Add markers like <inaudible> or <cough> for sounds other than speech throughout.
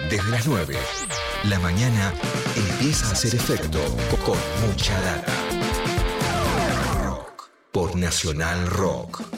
Desde las 9, la mañana empieza a hacer efecto con mucha data. Por Nacional Rock.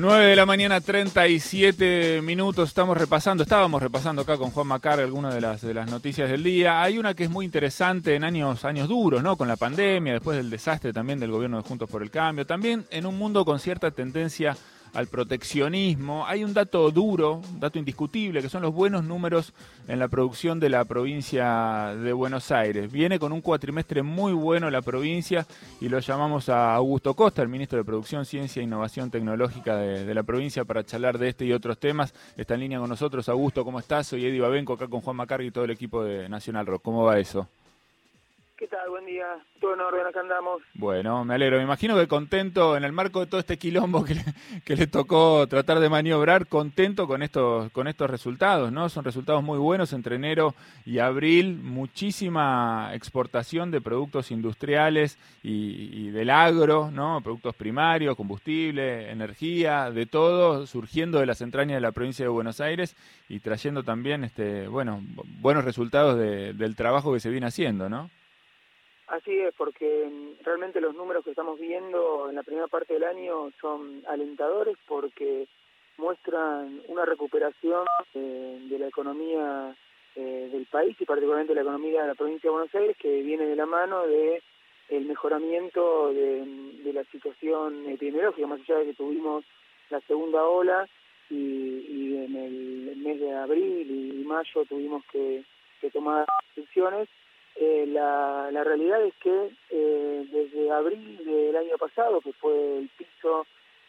9 de la mañana, 37 minutos. Estamos repasando, estábamos repasando acá con Juan Macar algunas de las, de las noticias del día. Hay una que es muy interesante en años, años duros, ¿no? Con la pandemia, después del desastre también del gobierno de Juntos por el Cambio. También en un mundo con cierta tendencia al proteccionismo. Hay un dato duro, un dato indiscutible, que son los buenos números en la producción de la provincia de Buenos Aires. Viene con un cuatrimestre muy bueno la provincia y lo llamamos a Augusto Costa, el ministro de Producción, Ciencia e Innovación Tecnológica de, la provincia, para charlar de este y otros temas. Está en línea con nosotros. Augusto, ¿cómo estás? Soy Eddie Babenco, acá con Juan Macargui y todo el equipo de Nacional Rock. ¿Cómo va eso? ¿Qué tal? Buen día. Todo en orden, acá andamos. Bueno, me alegro. Me imagino que contento en el marco de todo este quilombo que le, tocó tratar de maniobrar, contento con estos, con estos resultados, ¿no? Son resultados muy buenos entre enero y abril. Muchísima exportación de productos industriales y, del agro, ¿no? Productos primarios, combustible, energía, de todo, surgiendo de las entrañas de la provincia de Buenos Aires y trayendo también, este, bueno, buenos resultados de, del trabajo que se viene haciendo, ¿no? Así es, porque realmente los números que estamos viendo en la primera parte del año son alentadores porque muestran una recuperación eh, de la economía eh, del país y particularmente la economía de la provincia de Buenos Aires que viene de la mano de el mejoramiento de, la situación epidemiológica, más allá de que tuvimos la segunda ola y, en el mes de abril y mayo tuvimos que tomar decisiones eh, la, realidad es que eh, desde abril del año pasado, que fue el piso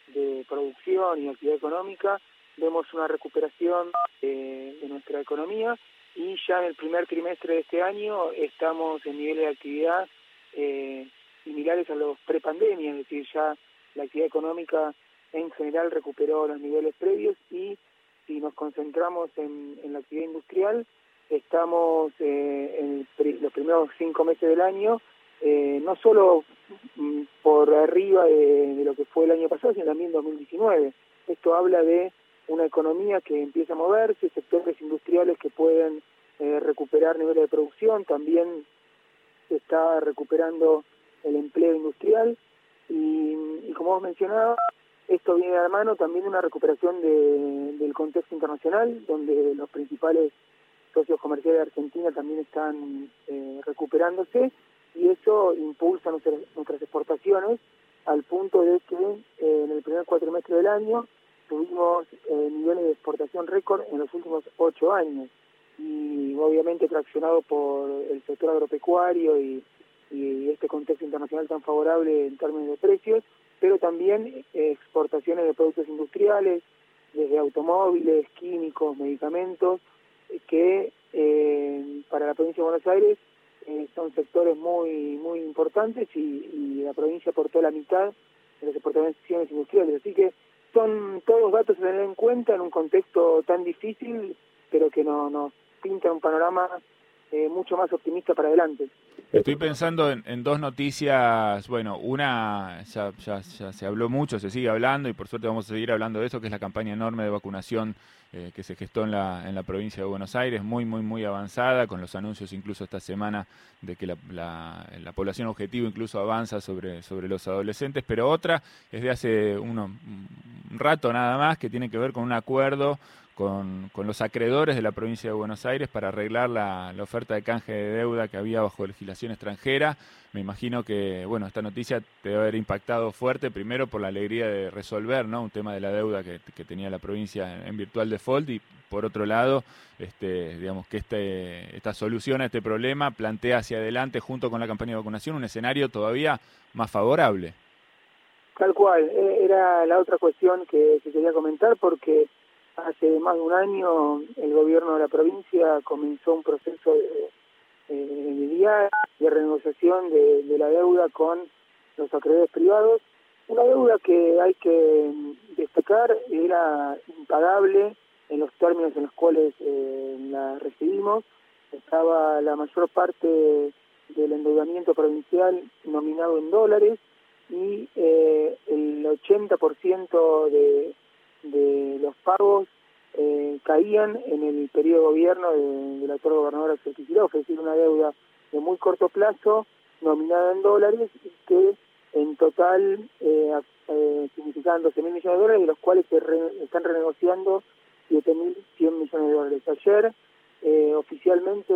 de producción y actividad económica, vemos una recuperación de nuestra economía y ya en el primer trimestre de este año estamos en niveles de actividad eh, similares a los prepandemia, es decir, ya la actividad económica en general recuperó los niveles previos y si nos concentramos en, en la actividad industrial, estamos eh, en los primeros cinco meses del año, eh, no solo mm, por arriba de, lo que fue el año pasado, sino también 2019. Esto habla de una economía que empieza a moverse, sectores industriales que pueden eh, recuperar niveles de producción, también se está recuperando el empleo industrial y, como vos mencionabas, esto viene de la mano también de una recuperación de, del contexto internacional, donde los principales socios comerciales de Argentina también están eh, recuperándose y eso impulsa nuestras, exportaciones al punto de que eh, en el primer cuatrimestre del año tuvimos eh, niveles de exportación récord en los últimos ocho años y obviamente traccionado por el sector agropecuario y, y este contexto internacional tan favorable en términos de precios, pero también exportaciones de productos industriales, desde automóviles, químicos, medicamentos, que eh, para la provincia de Buenos Aires eh, son sectores muy muy importantes y, la provincia aportó la mitad de las exportaciones industriales. Así que son todos datos a tener en cuenta en un contexto tan difícil, pero que no, nos pinta un panorama eh, mucho más optimista para adelante. Estoy pensando en, dos noticias, bueno, una ya, ya, ya, se habló mucho, se sigue hablando y por suerte vamos a seguir hablando de eso, que es la campaña enorme de vacunación eh, que se gestó en la, en la provincia de Buenos Aires, muy, muy, muy avanzada, con los anuncios incluso esta semana de que la, la, población objetivo incluso avanza sobre, sobre los adolescentes, pero otra es de hace uno, un rato nada más, que tiene que ver con un acuerdo con, con, los acreedores de la provincia de Buenos Aires para arreglar la, oferta de canje de deuda que había bajo legislación extranjera. Me imagino que, bueno, esta noticia te debe haber impactado fuerte, primero por la alegría de resolver, ¿no? Un tema de la deuda que, tenía la provincia en virtual default y por otro lado, este, digamos que este, esta solución a este problema plantea hacia adelante, junto con la campaña de vacunación, un escenario todavía más favorable. Tal cual, e, era la otra cuestión que quería comentar porque hace más de un año el gobierno de la provincia comenzó un proceso de, de, renegociación de, de, la deuda con los acreedores privados. Una deuda que hay que destacar era impagable en los términos en los cuales eh, la recibimos. Estaba la mayor parte del endeudamiento provincial nominado en dólares y eh, el 80% de, de los pagos eh, caían en el periodo de gobierno de, del actual gobernador Axel Kicillof, es decir, una deuda de muy corto plazo, nominada en dólares, que en total eh, eh, significaban 12 mil millones de dólares, de los cuales se están renegociando 7.100 millones de dólares. Ayer eh, oficialmente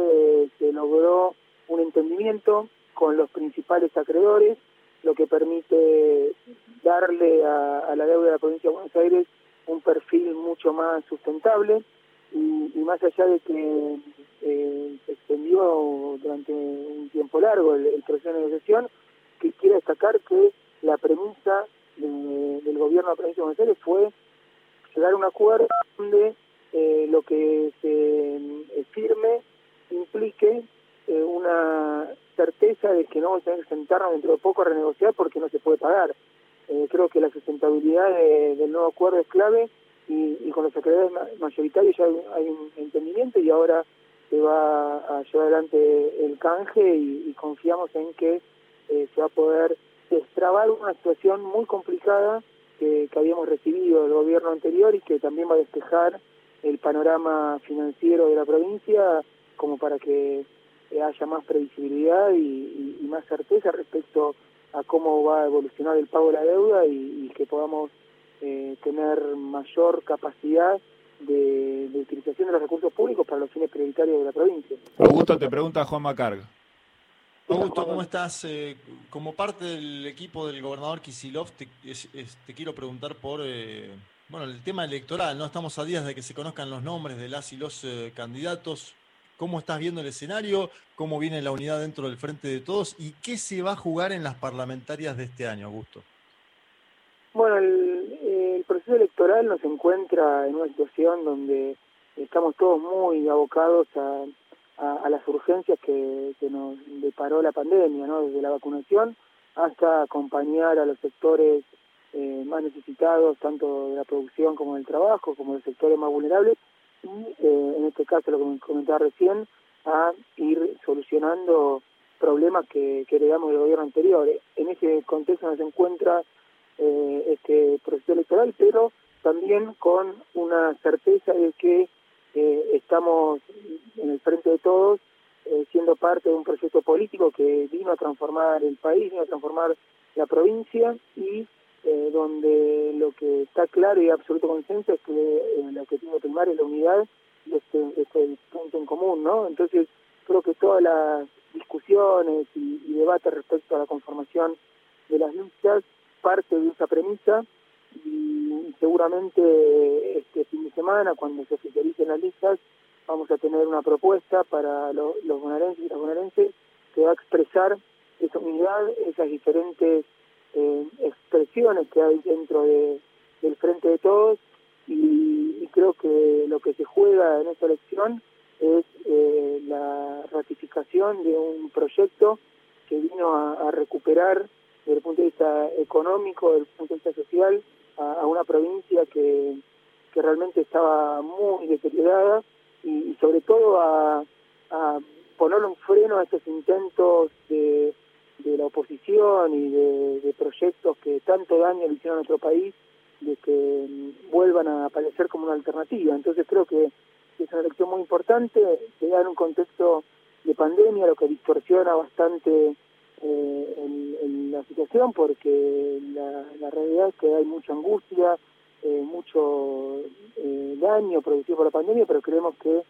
se logró un entendimiento con los principales acreedores, lo que permite darle a, a la deuda de la provincia de Buenos Aires un perfil mucho más sustentable y, más allá de que eh, se extendió durante un tiempo largo el, proceso de negociación, que quiero destacar que la premisa de, del gobierno de la provincia de Buenos fue llegar a un acuerdo donde eh, lo que se eh, firme implique eh, una certeza de que no vamos a tener que sentarnos dentro de poco a renegociar porque no se puede pagar. Eh, creo que la sustentabilidad de, del nuevo acuerdo es clave y, con los acreedores mayoritarios ya hay, un entendimiento y ahora se va a llevar adelante el canje y, confiamos en que eh, se va a poder destrabar una situación muy complicada que, habíamos recibido del gobierno anterior y que también va a despejar el panorama financiero de la provincia como para que eh, haya más previsibilidad y, y, más certeza respecto a cómo va a evolucionar el pago de la deuda y, y que podamos eh, tener mayor capacidad de, de, utilización de los recursos públicos para los fines prioritarios de la provincia. Augusto te pregunta Juan Macarga. Augusto, ¿cómo estás? Eh, como parte del equipo del gobernador Kisilov, te, es, es, te quiero preguntar por eh, bueno, el tema electoral. No estamos a días de que se conozcan los nombres de las y los eh, candidatos. ¿Cómo estás viendo el escenario? ¿Cómo viene la unidad dentro del Frente de Todos? ¿Y qué se va a jugar en las parlamentarias de este año, Augusto? Bueno, el, proceso electoral nos encuentra en una situación donde estamos todos muy abocados a las urgencias que, que, nos deparó la pandemia, ¿no? desde la vacunación hasta acompañar a los sectores eh, más necesitados, tanto de la producción como del trabajo, como de los sectores más vulnerables, y eh, en este caso, lo que comentaba recién, a ir solucionando problemas que, que heredamos del gobierno anterior. En ese contexto nos encuentra eh, este proceso electoral, pero también con una certeza de que eh, estamos en el frente de todos siendo parte de un proyecto político que vino a transformar el país, vino a transformar la provincia y eh, donde lo que está claro y absoluto consenso es que eh, el objetivo primario es la unidad y este, este punto en común, ¿no? Entonces creo que todas las discusiones y, debates respecto a la conformación de las listas parte de esa premisa y seguramente este fin de semana, cuando se oficialicen las listas, vamos a tener una propuesta para lo, los bonaerenses y las bonaerenses que va a expresar esa unidad, esas diferentes eh, expresiones que hay dentro de, del frente de todos y, creo que lo que se juega en esta elección es eh, la ratificación de un proyecto que vino a, recuperar desde el punto de vista económico, desde el punto de vista social, a, una provincia que, que realmente estaba muy deteriorada y, sobre todo a, a ponerle un freno a estos intentos de, de la oposición y de, proyectos que tanto daño le hicieron a nuestro país, de que mm, vuelvan a aparecer como una alternativa. Entonces creo que es una elección muy importante, se da en un contexto de pandemia, lo que distorsiona bastante eh, en, en, la situación porque la, la, realidad es que hay mucha angustia, eh, mucho eh, daño producido por la pandemia, pero creemos que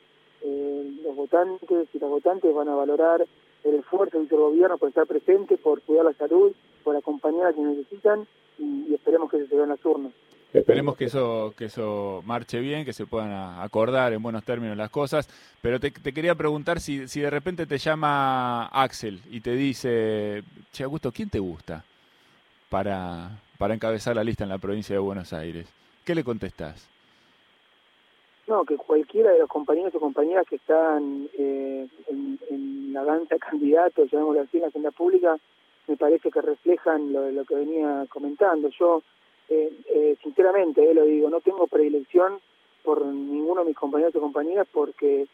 eh, los votantes y las votantes van a valorar el esfuerzo del gobierno por estar presente, por cuidar la salud, por acompañar a quienes necesitan y, esperemos que se se en las urnas. Esperemos que eso, que eso marche bien, que se puedan acordar en buenos términos las cosas. Pero te, te quería preguntar si, si, de repente te llama Axel y te dice, Che Augusto, ¿quién te gusta para, para encabezar la lista en la provincia de Buenos Aires? ¿Qué le contestás? No, que cualquiera de los compañeros o compañeras que están eh, en, la danza de <laughs> candidatos, llamémoslo así, en la agenda pública, me parece que reflejan lo, lo que venía comentando. Yo eh, eh, sinceramente, lo digo, no tengo predilección por ninguno de mis compañeros o compañeras porque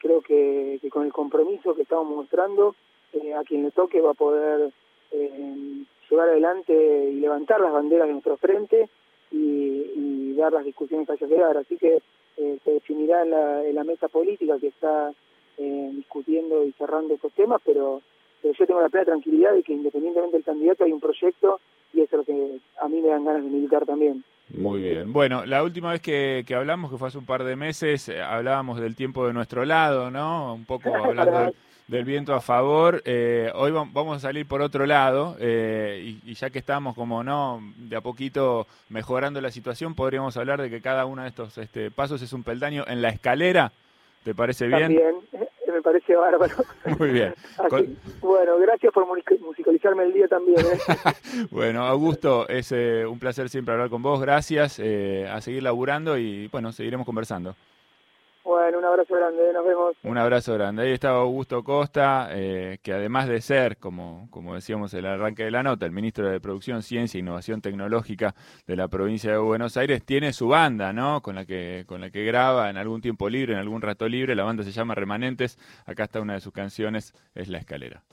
creo que, con el compromiso que estamos mostrando, a quien le toque va a poder llevar adelante y levantar las banderas de nuestro frente y, dar las discusiones que haya que dar. Así que eh, se definirá en la, en la, mesa política que está eh, discutiendo y cerrando estos temas, pero, yo tengo la plena tranquilidad de que independientemente del candidato hay un proyecto y eso es lo que a mí me dan ganas de militar también. Muy bien. Bueno, la última vez que, hablamos, que fue hace un par de meses, eh, hablábamos del tiempo de nuestro lado, ¿no? Un poco <laughs> hablando del, viento a favor. Eh, hoy vamos a salir por otro lado eh, y, ya que estamos como, ¿no? De a poquito mejorando la situación, podríamos hablar de que cada uno de estos este, pasos es un peldaño en la escalera. ¿Te parece bien? También me parece bárbaro. <laughs> Muy bien. <laughs> Bueno, gracias por musicalizarme el día también. ¿eh? <laughs> bueno, Augusto, es eh, un placer siempre hablar con vos. Gracias. Eh, a seguir laburando y bueno, seguiremos conversando. Bueno, un abrazo grande, nos vemos. Un abrazo grande. Ahí está Augusto Costa, eh, que además de ser, como, como decíamos en el arranque de la nota, el ministro de Producción, Ciencia e Innovación Tecnológica de la provincia de Buenos Aires, tiene su banda, ¿no? Con la que, con la que graba en algún tiempo libre, en algún rato libre. La banda se llama Remanentes. Acá está una de sus canciones, es La Escalera.